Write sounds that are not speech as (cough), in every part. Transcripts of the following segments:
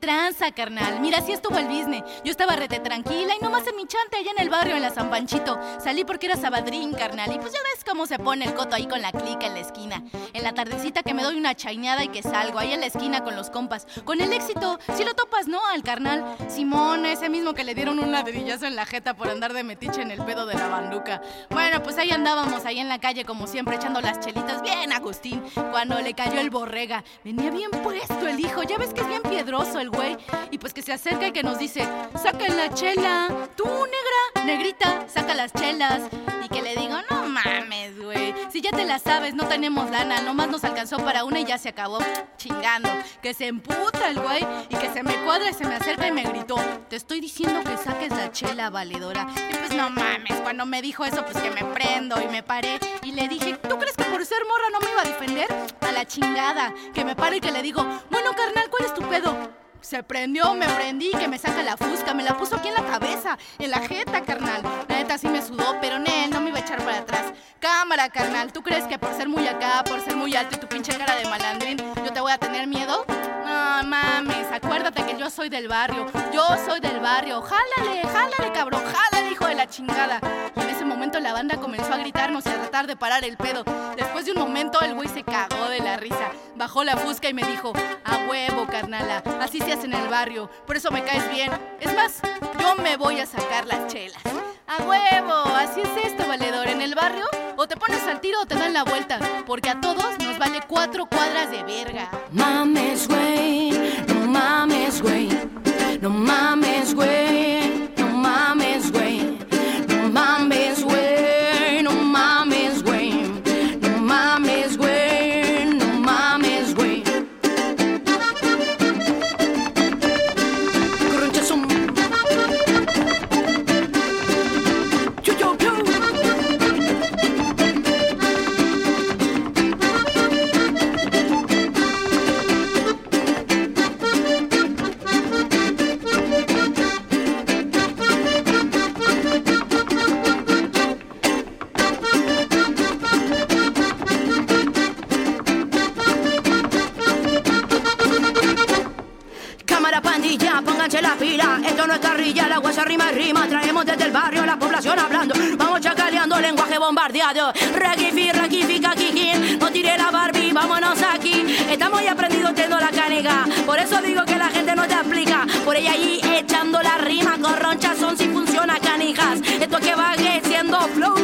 Tranza, carnal? Mira, así estuvo el business. Yo estaba rete tranquila y nomás en mi chante allá en el barrio, en la San Panchito. Salí porque era sabadrín, carnal. Y pues ya ves cómo se pone el coto ahí con la clica en la esquina. En la tardecita que me doy una chaineada y que salgo ahí en la esquina con los compas. Con el éxito, si lo topas, ¿no? Al carnal. Simón, ese mismo que le dieron un ladrillazo en la jeta por andar de metiche en el pedo de la banduca. Bueno, pues ahí andábamos, ahí en la calle, como siempre, echando las chelitas bien Agustín. Cuando le cayó el borrega. Venía bien puesto el hijo. Ya ves que es bien piedroso el güey. Y pues que se acerca y que nos dice, saquen la chela. Tú, negra, negrita, saca las chelas. Y que le digo, no mames, güey. Si ya te la sabes, no tenemos lana. Nomás nos alcanzó para una y ya se acabó. Chingando. Que se emputa el güey y que se me cuadra y se me acerca y me gritó, te estoy diciendo que saques la chela, valedora. Y pues no mames, cuando me dijo eso, pues que me prendo y me paré. Y le dije, ¿tú crees que por ser morra no me iba a defender? A la chingada. Que me paro y que le digo, bueno, carnal, ¿cuál es tu? Se prendió, me prendí, que me saca la fusca, me la puso aquí en la cabeza, en la jeta, carnal. La neta sí me sudó, pero Nel no me iba a echar para atrás. Cámara, carnal, ¿tú crees que por ser muy acá, por ser muy alto y tu pinche cara de malandrín, yo te voy a tener miedo? Mames, acuérdate que yo soy del barrio, yo soy del barrio. Jálale, jálale, cabrón, jálale, hijo de la chingada. Y en ese momento la banda comenzó a gritarnos y a tratar de parar el pedo. Después de un momento el güey se cagó de la risa, bajó la fusca y me dijo, a huevo, carnala, así se hace en el barrio, por eso me caes bien. Es más, yo me voy a sacar las chelas. A huevo, así es esto, valedor. En el barrio, o te pones al tiro o te dan la vuelta, porque a todos nos vale cuatro cuadras de verga. Mames, güey, no mames, güey, no mames, güey, Vamos chacaleando, lenguaje bombardeado. Raquifi, raquifica, kiki. No tire la Barbie, vámonos aquí. Estamos ya aprendidos teniendo la canega. Por eso digo que la gente no te aplica. Por ella allí echando la rima. Corroncha son si funciona, canijas. Esto que va siendo flow.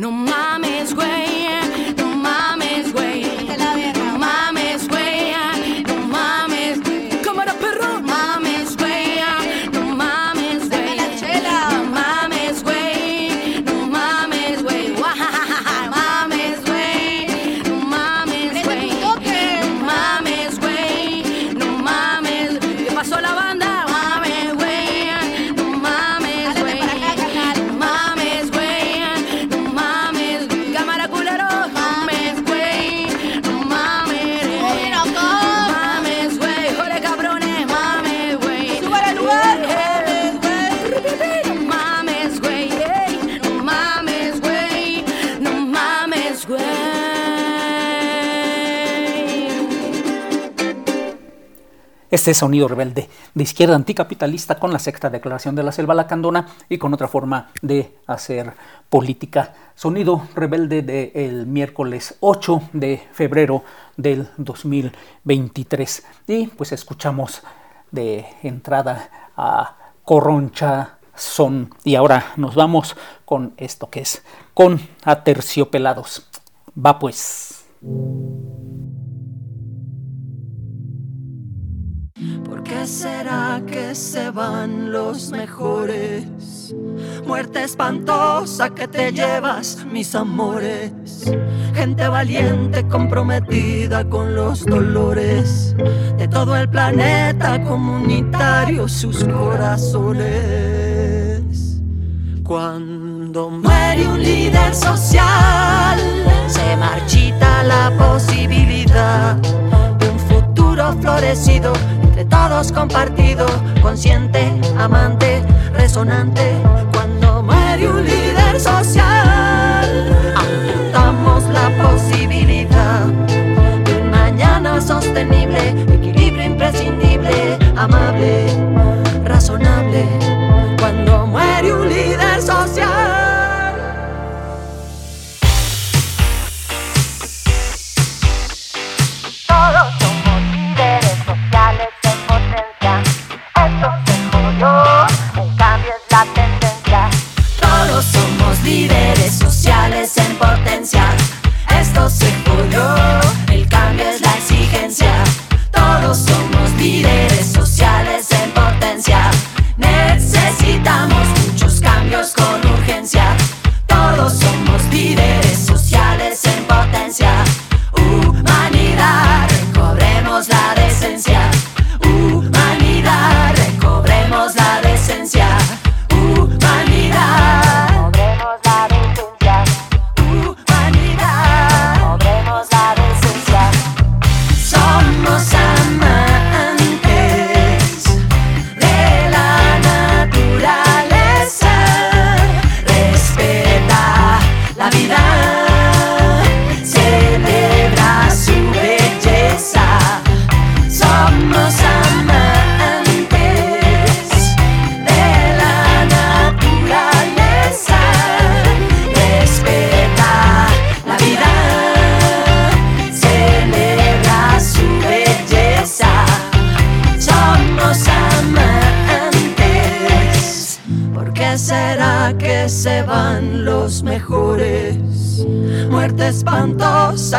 No mames, güey. Este sonido rebelde de izquierda anticapitalista con la sexta declaración de la selva lacandona y con otra forma de hacer política. Sonido rebelde del miércoles 8 de febrero del 2023. Y pues escuchamos de entrada a Corroncha Son. Y ahora nos vamos con esto que es con aterciopelados. Va pues. Qué será que se van los mejores? Muerte espantosa que te llevas, mis amores. Gente valiente comprometida con los dolores de todo el planeta comunitario, sus corazones. Cuando muere un líder social, se marchita la posibilidad de un futuro florecido todos compartido, consciente, amante, resonante. Cuando muere un líder social, apuntamos la posibilidad de un mañana sostenible, equilibrio imprescindible, amable, razonable.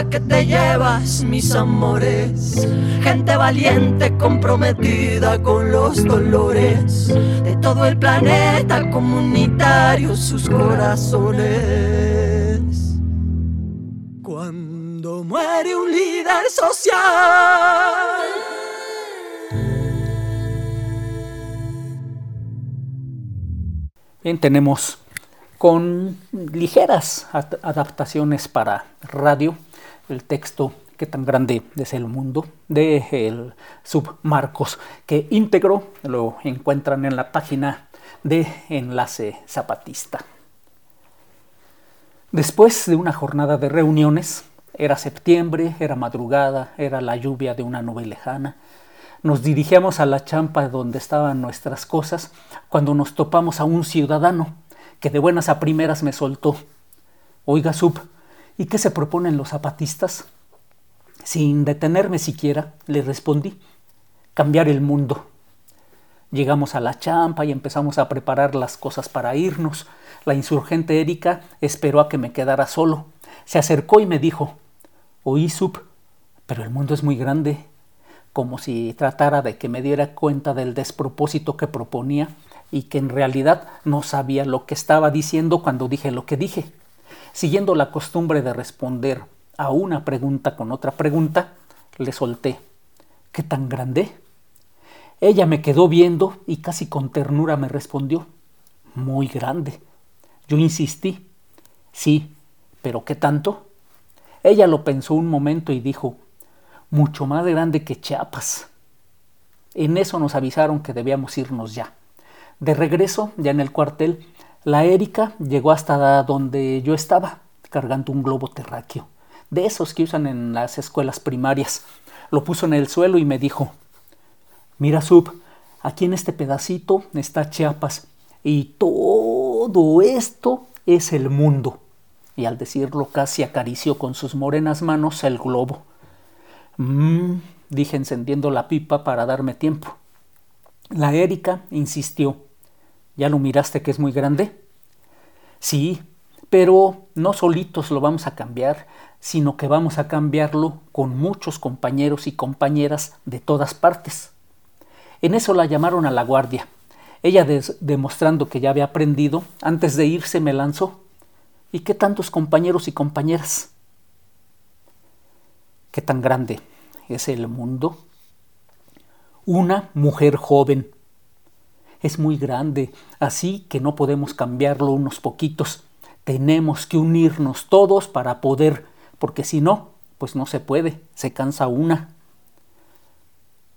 Que te llevas, mis amores. Gente valiente comprometida con los dolores de todo el planeta comunitario, sus corazones. Cuando muere un líder social. Bien, tenemos con ligeras ad- adaptaciones para radio el texto ¿Qué tan grande es el mundo? de el Submarcos, que íntegro lo encuentran en la página de Enlace Zapatista. Después de una jornada de reuniones, era septiembre, era madrugada, era la lluvia de una nube lejana, nos dirigíamos a la champa donde estaban nuestras cosas cuando nos topamos a un ciudadano que de buenas a primeras me soltó. Oiga, Sub, ¿y qué se proponen los zapatistas? Sin detenerme siquiera, le respondí, cambiar el mundo. Llegamos a la champa y empezamos a preparar las cosas para irnos. La insurgente Erika esperó a que me quedara solo. Se acercó y me dijo, oí, Sub, pero el mundo es muy grande como si tratara de que me diera cuenta del despropósito que proponía y que en realidad no sabía lo que estaba diciendo cuando dije lo que dije. Siguiendo la costumbre de responder a una pregunta con otra pregunta, le solté. ¿Qué tan grande? Ella me quedó viendo y casi con ternura me respondió. Muy grande. Yo insistí. Sí, pero ¿qué tanto? Ella lo pensó un momento y dijo, mucho más grande que Chiapas. En eso nos avisaron que debíamos irnos ya. De regreso, ya en el cuartel, la Erika llegó hasta donde yo estaba, cargando un globo terráqueo, de esos que usan en las escuelas primarias. Lo puso en el suelo y me dijo, Mira, Sub, aquí en este pedacito está Chiapas y todo esto es el mundo. Y al decirlo casi acarició con sus morenas manos el globo. Mmm, dije encendiendo la pipa para darme tiempo. La Erika insistió. ¿Ya lo miraste que es muy grande? Sí, pero no solitos lo vamos a cambiar, sino que vamos a cambiarlo con muchos compañeros y compañeras de todas partes. En eso la llamaron a la guardia. Ella, demostrando que ya había aprendido, antes de irse me lanzó. ¿Y qué tantos compañeros y compañeras? ¿Qué tan grande es el mundo? Una mujer joven. Es muy grande, así que no podemos cambiarlo unos poquitos. Tenemos que unirnos todos para poder, porque si no, pues no se puede, se cansa una.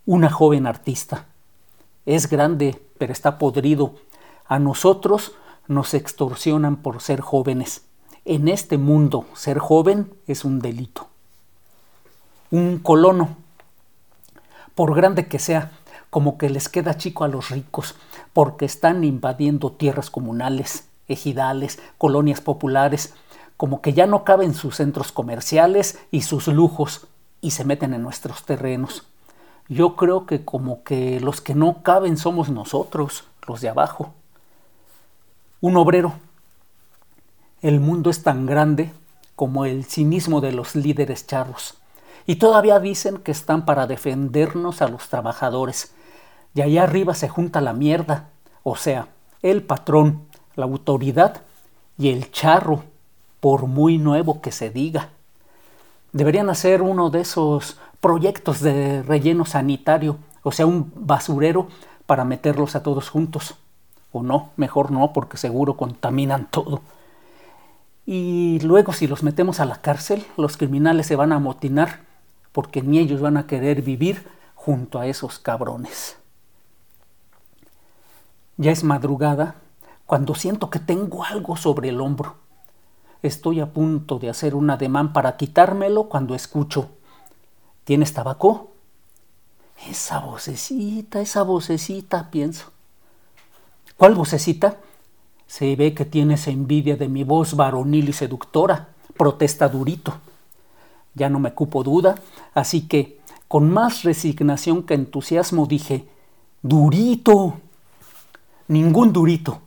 Una joven artista. Es grande, pero está podrido. A nosotros nos extorsionan por ser jóvenes. En este mundo, ser joven es un delito. Un colono, por grande que sea, como que les queda chico a los ricos, porque están invadiendo tierras comunales, ejidales, colonias populares, como que ya no caben sus centros comerciales y sus lujos, y se meten en nuestros terrenos yo creo que como que los que no caben somos nosotros, los de abajo. Un obrero. El mundo es tan grande como el cinismo de los líderes charros. Y todavía dicen que están para defendernos a los trabajadores. Y allá arriba se junta la mierda, o sea, el patrón, la autoridad y el charro, por muy nuevo que se diga. Deberían hacer uno de esos proyectos de relleno sanitario, o sea, un basurero para meterlos a todos juntos. O no, mejor no, porque seguro contaminan todo. Y luego si los metemos a la cárcel, los criminales se van a amotinar, porque ni ellos van a querer vivir junto a esos cabrones. Ya es madrugada cuando siento que tengo algo sobre el hombro. Estoy a punto de hacer un ademán para quitármelo cuando escucho ¿Tienes tabaco? Esa vocecita, esa vocecita, pienso. ¿Cuál vocecita? Se ve que tienes envidia de mi voz varonil y seductora, protesta Durito. Ya no me cupo duda, así que, con más resignación que entusiasmo, dije, Durito. Ningún Durito.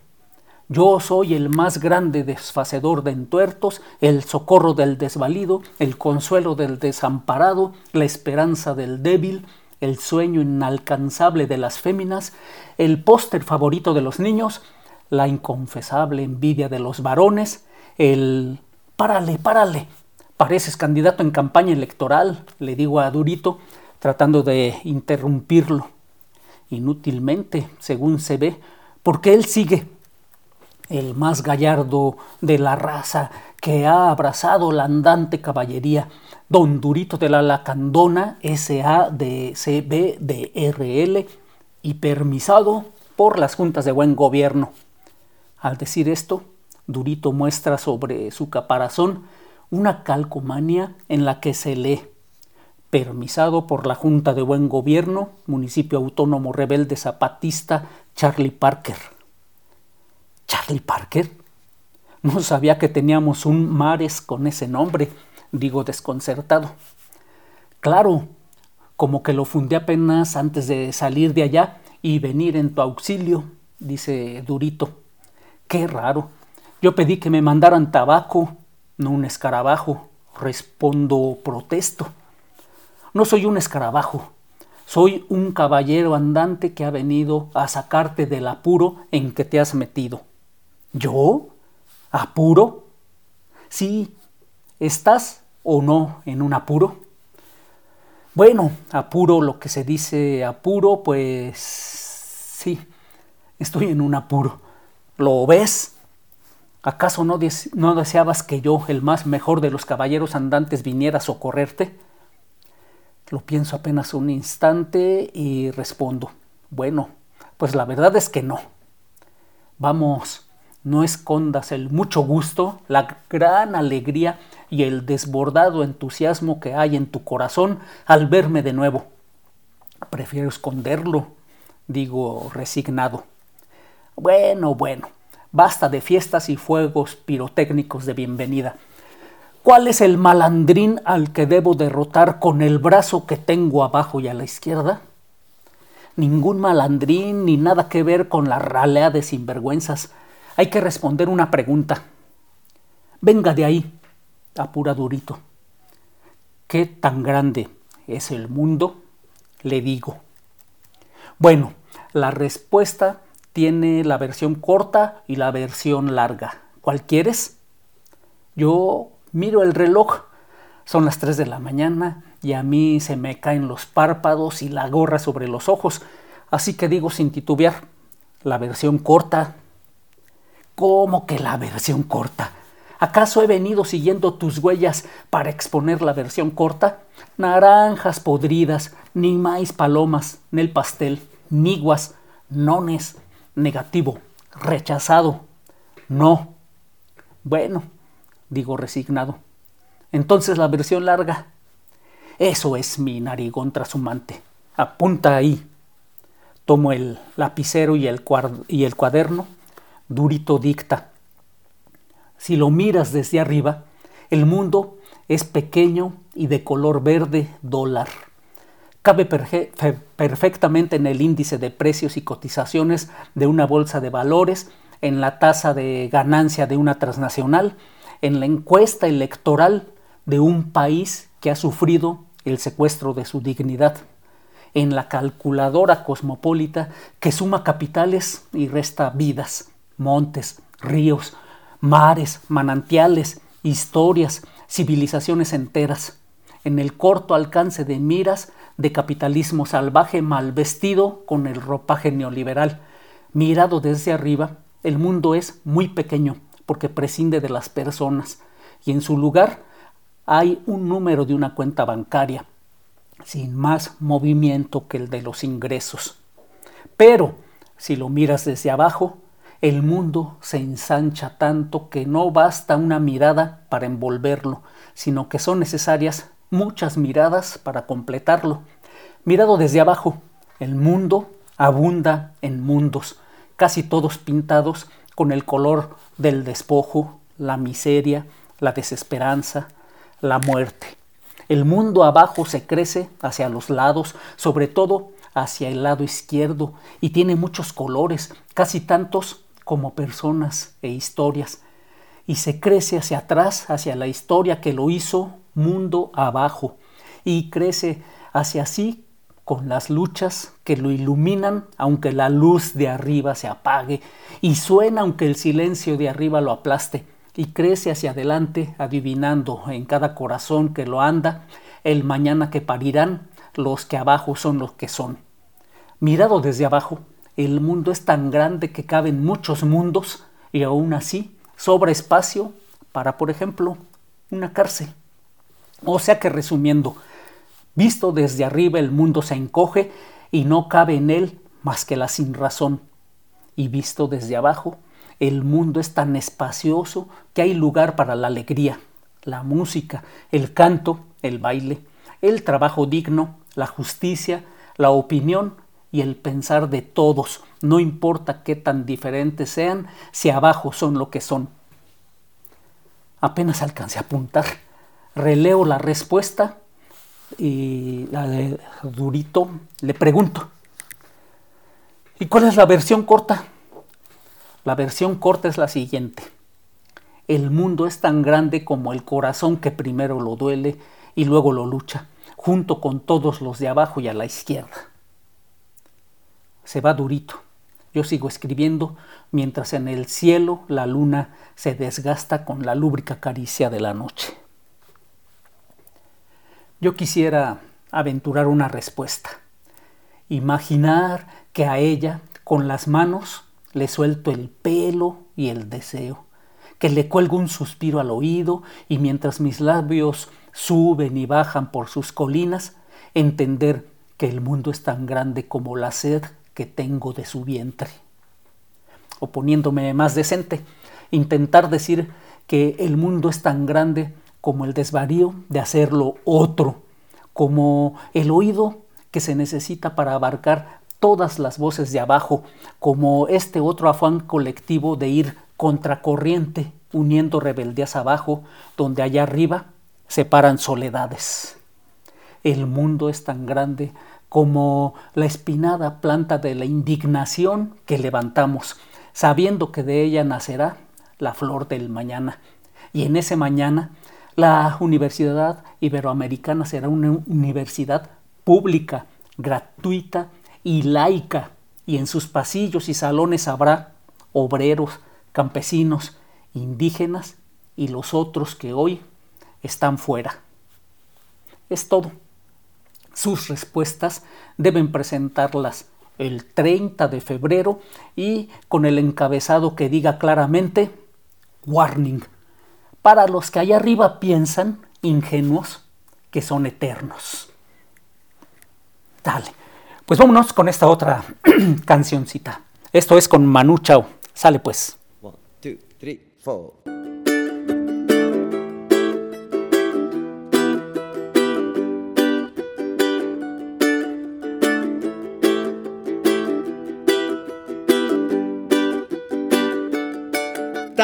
Yo soy el más grande desfacedor de entuertos, el socorro del desvalido, el consuelo del desamparado, la esperanza del débil, el sueño inalcanzable de las féminas, el póster favorito de los niños, la inconfesable envidia de los varones, el párale, párale, pareces candidato en campaña electoral, le digo a Durito, tratando de interrumpirlo. Inútilmente, según se ve, porque él sigue el más gallardo de la raza que ha abrazado la andante caballería, don Durito de la Lacandona, S.A.D.C.B.D.R.L. y permisado por las juntas de buen gobierno. Al decir esto, Durito muestra sobre su caparazón una calcomanía en la que se lee permisado por la Junta de Buen Gobierno, Municipio Autónomo Rebelde Zapatista Charlie Parker. Charlie Parker. No sabía que teníamos un Mares con ese nombre, digo desconcertado. Claro, como que lo fundé apenas antes de salir de allá y venir en tu auxilio, dice Durito. Qué raro. Yo pedí que me mandaran tabaco, no un escarabajo. Respondo protesto. No soy un escarabajo. Soy un caballero andante que ha venido a sacarte del apuro en que te has metido. ¿Yo? ¿Apuro? Sí, ¿estás o no en un apuro? Bueno, apuro, lo que se dice apuro, pues sí, estoy en un apuro. ¿Lo ves? ¿Acaso no, no, deseabas que yo, el más mejor de los caballeros andantes, viniera a socorrerte? Lo pienso apenas un instante y respondo, bueno, pues la verdad es que no. Vamos, no escondas el mucho gusto, la gran alegría y el desbordado entusiasmo que hay en tu corazón al verme de nuevo. Prefiero esconderlo, digo resignado. Bueno, bueno, basta de fiestas y fuegos pirotécnicos de bienvenida. ¿Cuál es el malandrín al que debo derrotar con el brazo que tengo abajo y a la izquierda? Ningún malandrín ni nada que ver con la ralea de sinvergüenzas. Hay que responder una pregunta. Venga de ahí, apura Durito. ¿Qué tan grande es el mundo? Le digo. Bueno, la respuesta tiene la versión corta y la versión larga. ¿Cuál quieres? Yo miro el reloj. Son las 3 de la mañana y a mí se me caen los párpados y la gorra sobre los ojos. Así que digo sin titubear, la versión corta. ¿Cómo que la versión corta? ¿Acaso he venido siguiendo tus huellas para exponer la versión corta? Naranjas podridas, ni maíz palomas, el pastel, niguas, nones, negativo, rechazado. No. Bueno, digo resignado. Entonces la versión larga. Eso es mi narigón trashumante. Apunta ahí. Tomo el lapicero y el, y el cuaderno. Durito dicta. Si lo miras desde arriba, el mundo es pequeño y de color verde dólar. Cabe perfectamente en el índice de precios y cotizaciones de una bolsa de valores, en la tasa de ganancia de una transnacional, en la encuesta electoral de un país que ha sufrido el secuestro de su dignidad, en la calculadora cosmopolita que suma capitales y resta vidas, montes, ríos, mares, manantiales, historias, civilizaciones enteras, en el corto alcance de miras de capitalismo salvaje mal vestido con el ropaje neoliberal. Mirado desde arriba, el mundo es muy pequeño porque prescinde de las personas y en su lugar hay un número de una cuenta bancaria, sin más movimiento que el de los ingresos. Pero, si lo miras desde abajo, el mundo se ensancha tanto que no basta una mirada para envolverlo, sino que son necesarias muchas miradas para completarlo. Mirado desde abajo, el mundo abunda en mundos, casi todos pintados con el color del despojo, la miseria, la desesperanza, la muerte. El mundo abajo se crece hacia los lados, sobre todo hacia el lado izquierdo, y tiene muchos colores, casi tantos como personas e historias, y se crece hacia atrás, hacia la historia que lo hizo mundo abajo, y crece hacia sí con las luchas que lo iluminan aunque la luz de arriba se apague, y suena aunque el silencio de arriba lo aplaste, y crece hacia adelante adivinando en cada corazón que lo anda el mañana que parirán los que abajo son los que son. Mirado desde abajo, el mundo es tan grande que caben muchos mundos y aún así sobra espacio para, por ejemplo, una cárcel. O sea que resumiendo, visto desde arriba el mundo se encoge y no cabe en él más que la sin razón. Y visto desde abajo, el mundo es tan espacioso que hay lugar para la alegría, la música, el canto, el baile, el trabajo digno, la justicia, la opinión y el pensar de todos, no importa qué tan diferentes sean, si abajo son lo que son. Apenas alcancé a apuntar. Releo la respuesta y la de Durito le pregunto, ¿y cuál es la versión corta? La versión corta es la siguiente. El mundo es tan grande como el corazón que primero lo duele y luego lo lucha, junto con todos los de abajo y a la izquierda se va durito. Yo sigo escribiendo mientras en el cielo la luna se desgasta con la lúbrica caricia de la noche. Yo quisiera aventurar una respuesta. Imaginar que a ella con las manos le suelto el pelo y el deseo, que le cuelgo un suspiro al oído y mientras mis labios suben y bajan por sus colinas, entender que el mundo es tan grande como la sed que tengo de su vientre. O poniéndome más decente, intentar decir que el mundo es tan grande como el desvarío de hacerlo otro, como el oído que se necesita para abarcar todas las voces de abajo, como este otro afán colectivo de ir contracorriente, uniendo rebeldías abajo, donde allá arriba se paran soledades. El mundo es tan grande como la espinada planta de la indignación que levantamos, sabiendo que de ella nacerá la flor del mañana. Y en ese mañana la Universidad Iberoamericana será una universidad pública, gratuita y laica, y en sus pasillos y salones habrá obreros, campesinos, indígenas y los otros que hoy están fuera. Es todo. Sus respuestas deben presentarlas el 30 de febrero y con el encabezado que diga claramente Warning para los que allá arriba piensan, ingenuos, que son eternos. Dale. Pues vámonos con esta otra (clears throat) cancioncita. Esto es con Manu Chao. Sale pues. One, two, three, four.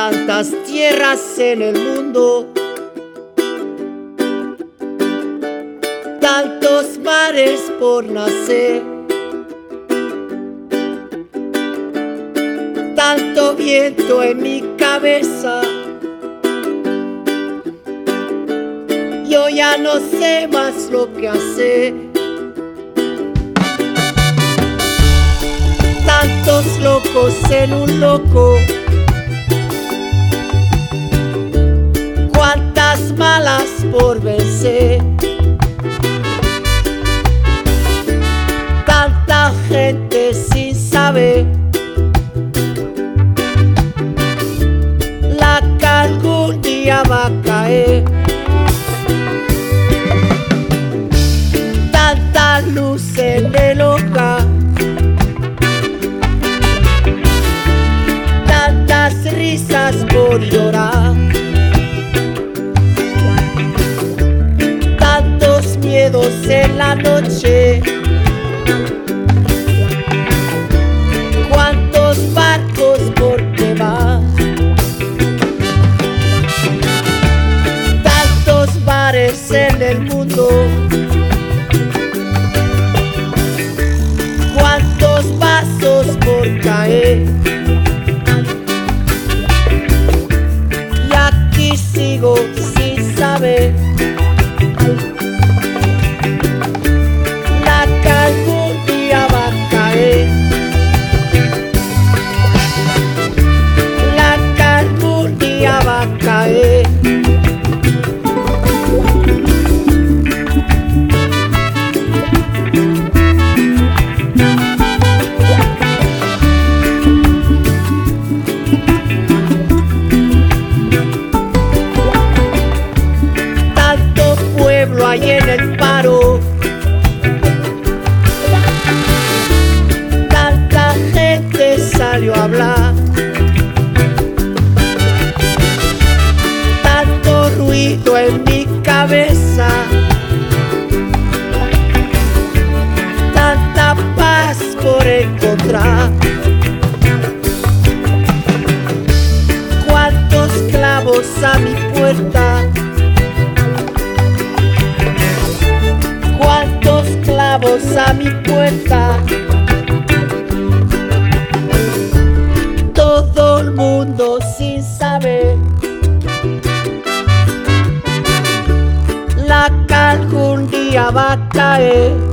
Tantas tierras en el mundo, tantos mares por nacer, tanto viento en mi cabeza. Yo ya no sé más lo que hacer. Tantos locos en un loco. Malas por vencer. Tanta gente sin saber. La que algún día va a caer. Tanta luz en el. Tantas risas por llorar. La noche. sacar un día.